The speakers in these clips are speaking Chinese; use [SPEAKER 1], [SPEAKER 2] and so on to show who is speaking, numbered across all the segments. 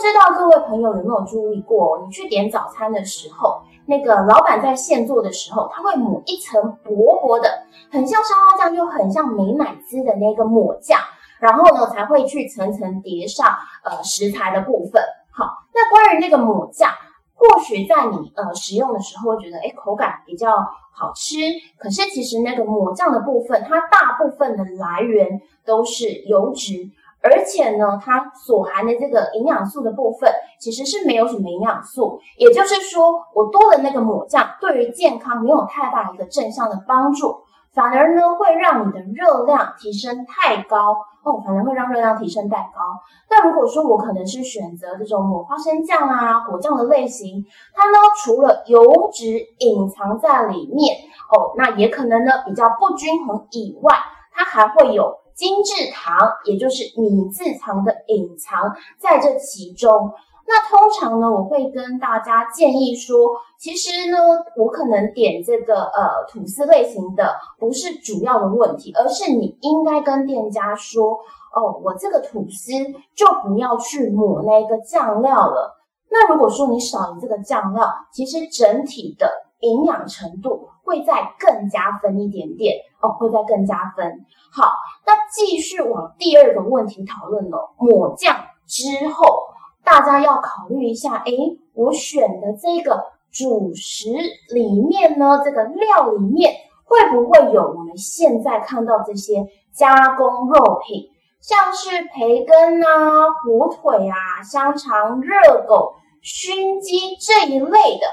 [SPEAKER 1] 不知道各位朋友有没有注意过，你去点早餐的时候，那个老板在现做的时候，他会抹一层薄薄的，很像沙拉酱又很像美乃滋的那个抹酱，然后呢才会去层层叠上呃食材的部分。好，那关于那个抹酱。或许在你呃使用的时候会觉得，哎，口感比较好吃。可是其实那个抹酱的部分，它大部分的来源都是油脂，而且呢，它所含的这个营养素的部分其实是没有什么营养素。也就是说，我多了那个抹酱，对于健康没有太大一个正向的帮助。反而呢，会让你的热量提升太高哦，反而会让热量提升太高。那如果说我可能是选择这种抹花生酱啊、果酱的类型，它呢除了油脂隐藏在里面哦，那也可能呢比较不均衡以外，它还会有精制糖，也就是米字糖的隐藏在这其中。那通常呢，我会跟大家建议说，其实呢，我可能点这个呃吐司类型的不是主要的问题，而是你应该跟店家说，哦，我这个吐司就不要去抹那个酱料了。那如果说你少了这个酱料，其实整体的营养程度会再更加分一点点哦，会再更加分。好，那继续往第二个问题讨论了，抹酱之后。大家要考虑一下，诶，我选的这个主食里面呢，这个料里面会不会有我们现在看到这些加工肉品，像是培根啊、火腿啊、香肠、热狗、熏鸡这一类的，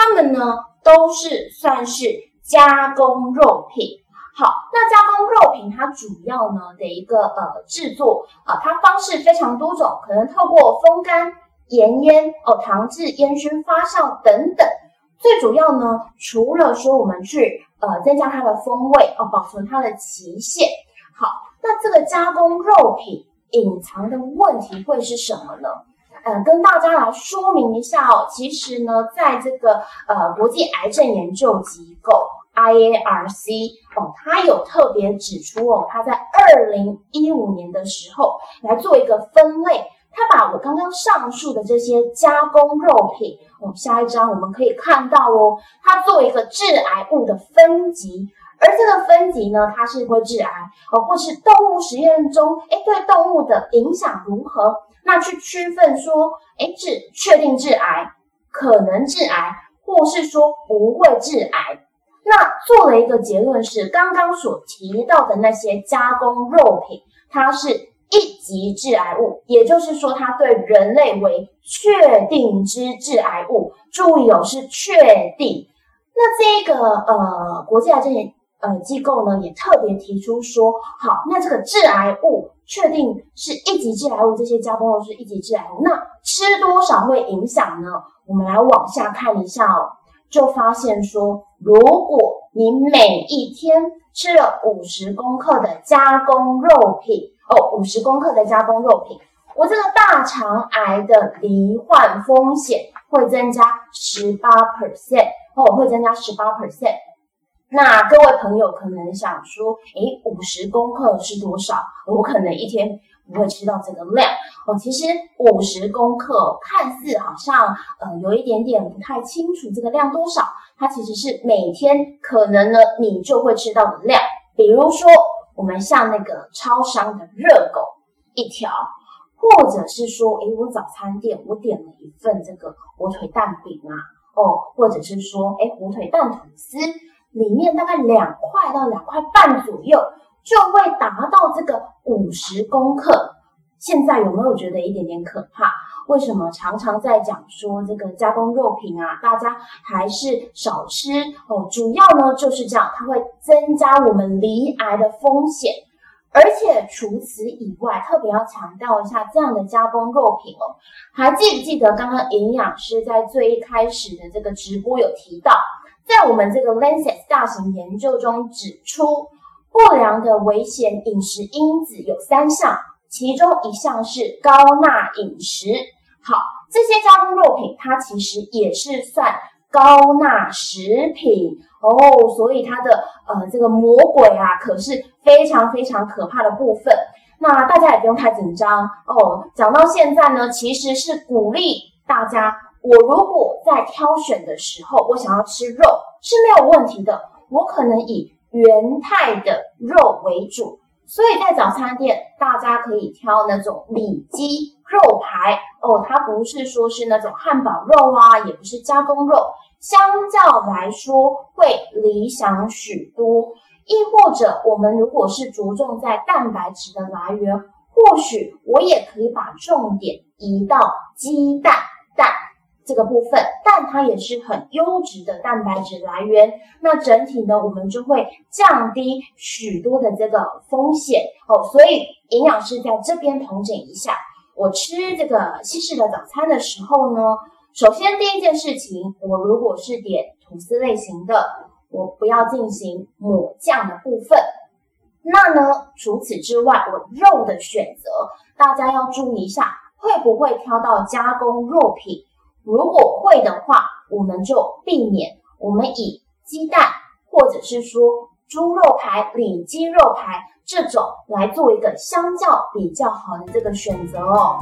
[SPEAKER 1] 它们呢都是算是加工肉品。好，那加工肉品它主要呢的一个呃制作啊，它方式非常多种，可能透过风干、盐腌、哦糖制、烟熏、发酵等等。最主要呢，除了说我们去呃增加它的风味哦，保存它的期限。好，那这个加工肉品隐藏的问题会是什么呢？呃，跟大家来说明一下哦，其实呢，在这个呃国际癌症研究机构。IARC 哦，它有特别指出哦，它在二零一五年的时候来做一个分类，它把我刚刚上述的这些加工肉品哦，下一章我们可以看到哦，它做一个致癌物的分级，而这个分级呢，它是会致癌哦，或是动物实验中，哎，对动物的影响如何？那去区分说，哎，致确定致癌，可能致癌，或是说不会致癌。那做了一个结论是，刚刚所提到的那些加工肉品，它是一级致癌物，也就是说，它对人类为确定之致癌物。注意哦，是确定。那这个呃，国际癌症呃机构呢，也特别提出说，好，那这个致癌物确定是一级致癌物，这些加工肉是一级致癌物，那吃多少会影响呢？我们来往下看一下哦。就发现说，如果你每一天吃了五十公克的加工肉品哦，五十公克的加工肉品，我这个大肠癌的罹患风险会增加十八 percent 哦，会增加十八 percent。那各位朋友可能想说，诶，五十公克是多少？我可能一天。不会吃到这个量哦。其实五十公克看似好像呃有一点点不太清楚这个量多少，它其实是每天可能呢你就会吃到的量。比如说我们像那个超商的热狗一条，或者是说诶我早餐店我点了一份这个火腿蛋饼啊哦，或者是说诶火腿蛋吐司里面大概两块到两块半左右。就会达到这个五十公克。现在有没有觉得一点点可怕？为什么常常在讲说这个加工肉品啊，大家还是少吃哦？主要呢就是这样，它会增加我们罹癌的风险。而且除此以外，特别要强调一下，这样的加工肉品哦，还记不记得刚刚营养师在最一开始的这个直播有提到，在我们这个 Lancet 大型研究中指出。不良的危险饮食因子有三项，其中一项是高钠饮食。好，这些加工肉品它其实也是算高钠食品哦，所以它的呃这个魔鬼啊可是非常非常可怕的部分。那大家也不用太紧张哦。讲到现在呢，其实是鼓励大家，我如果在挑选的时候，我想要吃肉是没有问题的，我可能以原态的肉为主。所以在早餐店，大家可以挑那种里脊肉排哦，它不是说是那种汉堡肉啊，也不是加工肉，相较来说会理想许多。亦或者，我们如果是着重在蛋白质的来源，或许我也可以把重点移到鸡蛋。这个部分，但它也是很优质的蛋白质来源。那整体呢，我们就会降低许多的这个风险哦。所以营养师在这边统整一下，我吃这个西式的早餐的时候呢，首先第一件事情，我如果是点吐司类型的，我不要进行抹酱的部分。那呢，除此之外，我肉的选择，大家要注意一下，会不会挑到加工肉品？如果会的话，我们就避免。我们以鸡蛋或者是说猪肉排、里脊肉排这种来做一个相较比较好的这个选择哦。